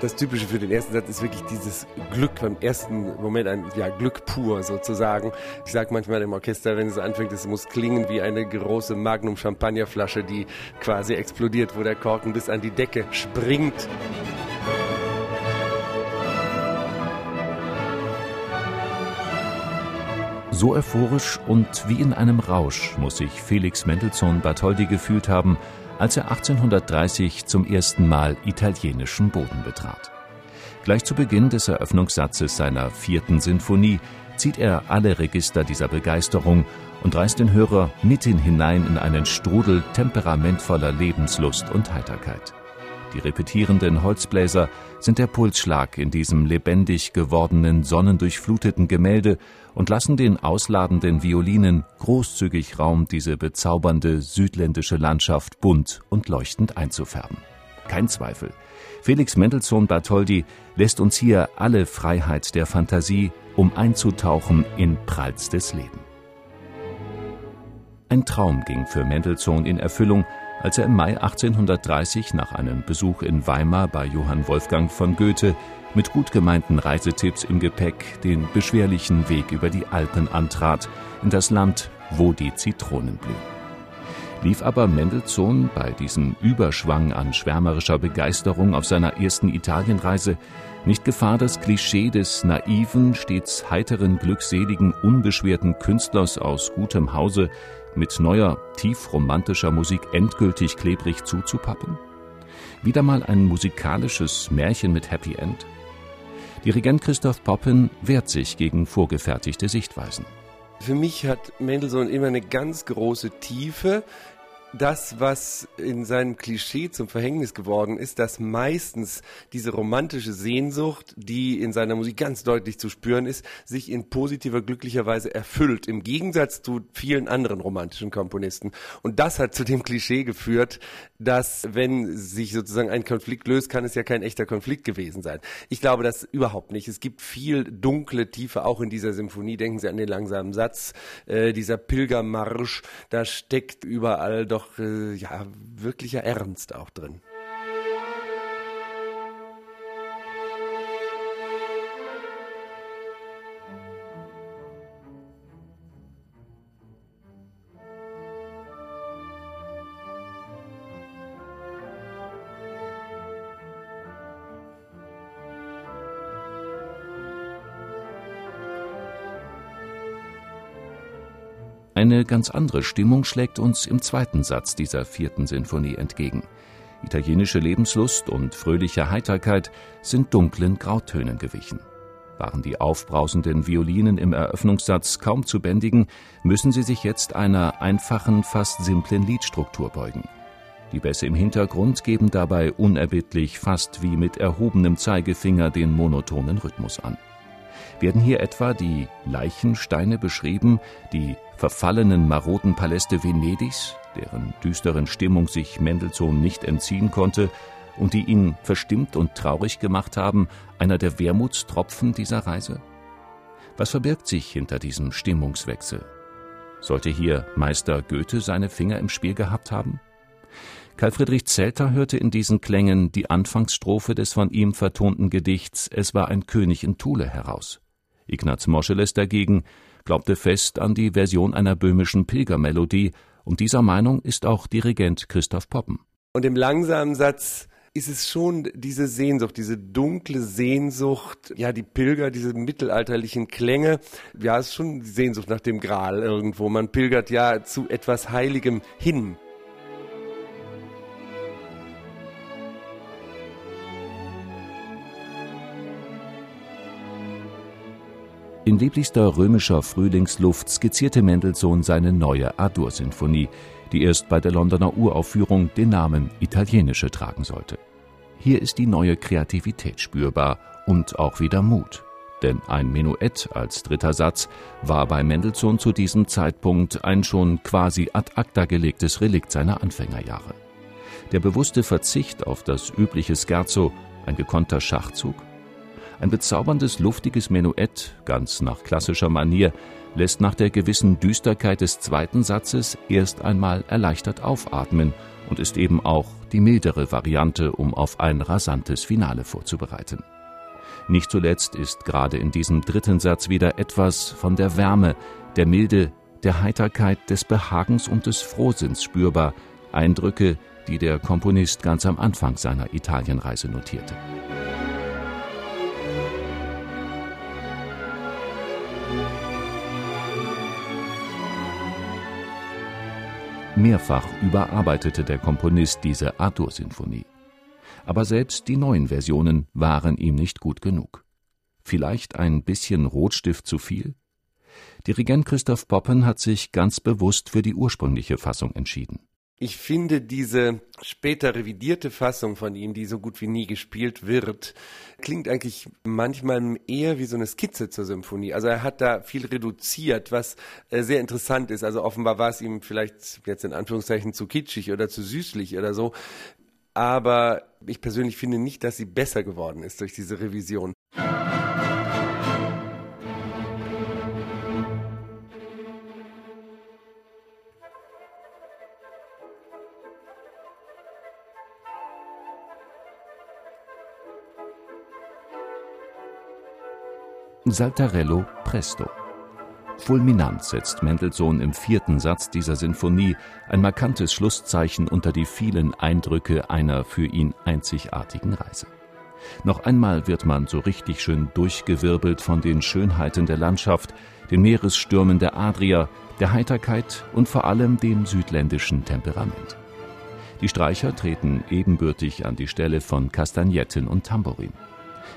Das Typische für den ersten Satz ist wirklich dieses Glück beim ersten Moment, ein ja, Glück pur sozusagen. Ich sage manchmal im Orchester, wenn es anfängt, es muss klingen wie eine große Magnum Champagnerflasche, die quasi explodiert, wo der Korken bis an die Decke springt. So euphorisch und wie in einem Rausch muss sich Felix Mendelssohn Bartholdy gefühlt haben, als er 1830 zum ersten Mal italienischen Boden betrat. Gleich zu Beginn des Eröffnungssatzes seiner vierten Sinfonie zieht er alle Register dieser Begeisterung und reißt den Hörer mitten hinein in einen Strudel temperamentvoller Lebenslust und Heiterkeit. Die repetierenden Holzbläser sind der Pulsschlag in diesem lebendig gewordenen, sonnendurchfluteten Gemälde und lassen den ausladenden Violinen großzügig Raum, diese bezaubernde südländische Landschaft bunt und leuchtend einzufärben. Kein Zweifel. Felix Mendelssohn Bartholdy lässt uns hier alle Freiheit der Fantasie, um einzutauchen in prallstes Leben. Ein Traum ging für Mendelssohn in Erfüllung, als er im Mai 1830 nach einem Besuch in Weimar bei Johann Wolfgang von Goethe mit gut gemeinten Reisetipps im Gepäck den beschwerlichen Weg über die Alpen antrat, in das Land, wo die Zitronen blühen. Lief aber Mendelssohn bei diesem Überschwang an schwärmerischer Begeisterung auf seiner ersten Italienreise nicht Gefahr, das Klischee des naiven, stets heiteren, glückseligen, unbeschwerten Künstlers aus gutem Hause mit neuer, tief romantischer Musik endgültig klebrig zuzupappen? Wieder mal ein musikalisches Märchen mit Happy End? Dirigent Christoph Poppen wehrt sich gegen vorgefertigte Sichtweisen. Für mich hat Mendelssohn immer eine ganz große Tiefe das, was in seinem Klischee zum Verhängnis geworden ist, dass meistens diese romantische Sehnsucht, die in seiner Musik ganz deutlich zu spüren ist, sich in positiver, glücklicher Weise erfüllt, im Gegensatz zu vielen anderen romantischen Komponisten. Und das hat zu dem Klischee geführt, dass wenn sich sozusagen ein Konflikt löst, kann es ja kein echter Konflikt gewesen sein. Ich glaube das überhaupt nicht. Es gibt viel dunkle Tiefe auch in dieser Symphonie. Denken Sie an den langsamen Satz, äh, dieser Pilgermarsch, da steckt überall doch doch äh, ja wirklicher Ernst auch drin. Eine ganz andere Stimmung schlägt uns im zweiten Satz dieser vierten Sinfonie entgegen. Italienische Lebenslust und fröhliche Heiterkeit sind dunklen Grautönen gewichen. Waren die aufbrausenden Violinen im Eröffnungssatz kaum zu bändigen, müssen sie sich jetzt einer einfachen, fast simplen Liedstruktur beugen. Die Bässe im Hintergrund geben dabei unerbittlich, fast wie mit erhobenem Zeigefinger den monotonen Rhythmus an. Werden hier etwa die Leichensteine beschrieben, die verfallenen maroden Paläste Venedigs, deren düsteren Stimmung sich Mendelssohn nicht entziehen konnte und die ihn verstimmt und traurig gemacht haben, einer der Wermutstropfen dieser Reise? Was verbirgt sich hinter diesem Stimmungswechsel? Sollte hier Meister Goethe seine Finger im Spiel gehabt haben? Karl Friedrich Zelter hörte in diesen Klängen die Anfangsstrophe des von ihm vertonten Gedichts Es war ein König in Thule heraus. Ignaz Moscheles dagegen glaubte fest an die Version einer böhmischen Pilgermelodie, und dieser Meinung ist auch Dirigent Christoph Poppen. Und im langsamen Satz ist es schon diese Sehnsucht, diese dunkle Sehnsucht, ja, die Pilger, diese mittelalterlichen Klänge. Ja, es ist schon die Sehnsucht nach dem Gral irgendwo. Man pilgert ja zu etwas Heiligem hin. In lieblichster römischer Frühlingsluft skizzierte Mendelssohn seine neue A-Dur-Sinfonie, die erst bei der Londoner Uraufführung den Namen Italienische tragen sollte. Hier ist die neue Kreativität spürbar und auch wieder Mut. Denn ein Menuett als dritter Satz war bei Mendelssohn zu diesem Zeitpunkt ein schon quasi ad acta gelegtes Relikt seiner Anfängerjahre. Der bewusste Verzicht auf das übliche Scherzo, ein gekonnter Schachzug? Ein bezauberndes, luftiges Menuett, ganz nach klassischer Manier, lässt nach der gewissen Düsterkeit des zweiten Satzes erst einmal erleichtert aufatmen und ist eben auch die mildere Variante, um auf ein rasantes Finale vorzubereiten. Nicht zuletzt ist gerade in diesem dritten Satz wieder etwas von der Wärme, der Milde, der Heiterkeit, des Behagens und des Frohsinns spürbar, Eindrücke, die der Komponist ganz am Anfang seiner Italienreise notierte. Mehrfach überarbeitete der Komponist diese A-Dur-Sinfonie. Aber selbst die neuen Versionen waren ihm nicht gut genug. Vielleicht ein bisschen Rotstift zu viel? Dirigent Christoph Poppen hat sich ganz bewusst für die ursprüngliche Fassung entschieden. Ich finde diese später revidierte Fassung von ihm, die so gut wie nie gespielt wird, klingt eigentlich manchmal eher wie so eine Skizze zur Symphonie. Also er hat da viel reduziert, was äh, sehr interessant ist. Also offenbar war es ihm vielleicht jetzt in Anführungszeichen zu kitschig oder zu süßlich oder so. Aber ich persönlich finde nicht, dass sie besser geworden ist durch diese Revision. Saltarello Presto. Fulminant setzt Mendelssohn im vierten Satz dieser Sinfonie ein markantes Schlusszeichen unter die vielen Eindrücke einer für ihn einzigartigen Reise. Noch einmal wird man so richtig schön durchgewirbelt von den Schönheiten der Landschaft, den Meeresstürmen der Adria, der Heiterkeit und vor allem dem südländischen Temperament. Die Streicher treten ebenbürtig an die Stelle von Kastagnetten und Tambourin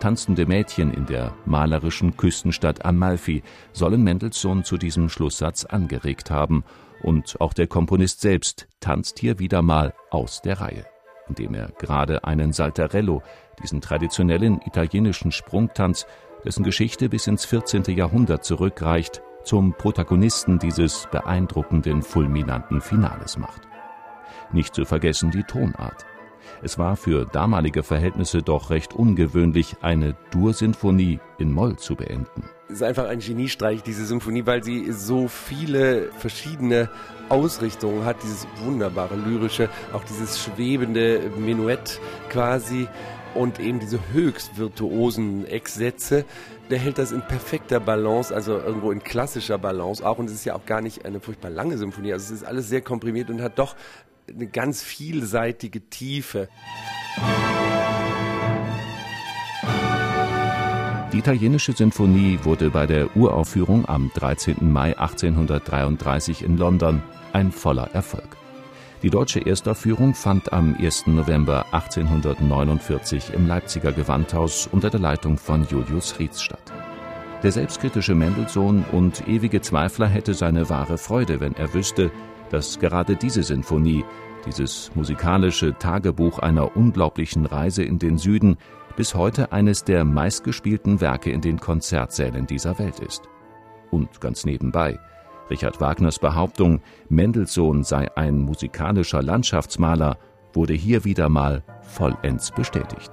tanzende Mädchen in der malerischen Küstenstadt Amalfi sollen Mendelssohn zu diesem Schlusssatz angeregt haben, und auch der Komponist selbst tanzt hier wieder mal aus der Reihe, indem er gerade einen Saltarello, diesen traditionellen italienischen Sprungtanz, dessen Geschichte bis ins 14. Jahrhundert zurückreicht, zum Protagonisten dieses beeindruckenden, fulminanten Finales macht. Nicht zu vergessen die Tonart. Es war für damalige Verhältnisse doch recht ungewöhnlich, eine Dur-Sinfonie in Moll zu beenden. Es ist einfach ein Geniestreich, diese Symphonie, weil sie so viele verschiedene Ausrichtungen hat, dieses wunderbare lyrische, auch dieses schwebende Menuett quasi und eben diese höchst virtuosen Ecksätze. Der hält das in perfekter Balance, also irgendwo in klassischer Balance auch. Und es ist ja auch gar nicht eine furchtbar lange Symphonie. Also es ist alles sehr komprimiert und hat doch eine ganz vielseitige Tiefe. Die italienische Sinfonie wurde bei der Uraufführung am 13. Mai 1833 in London ein voller Erfolg. Die deutsche Erstaufführung fand am 1. November 1849 im Leipziger Gewandhaus unter der Leitung von Julius Rietz statt. Der selbstkritische Mendelssohn und ewige Zweifler hätte seine wahre Freude, wenn er wüsste, dass gerade diese Sinfonie, dieses musikalische Tagebuch einer unglaublichen Reise in den Süden, bis heute eines der meistgespielten Werke in den Konzertsälen dieser Welt ist. Und ganz nebenbei, Richard Wagners Behauptung, Mendelssohn sei ein musikalischer Landschaftsmaler, wurde hier wieder mal vollends bestätigt.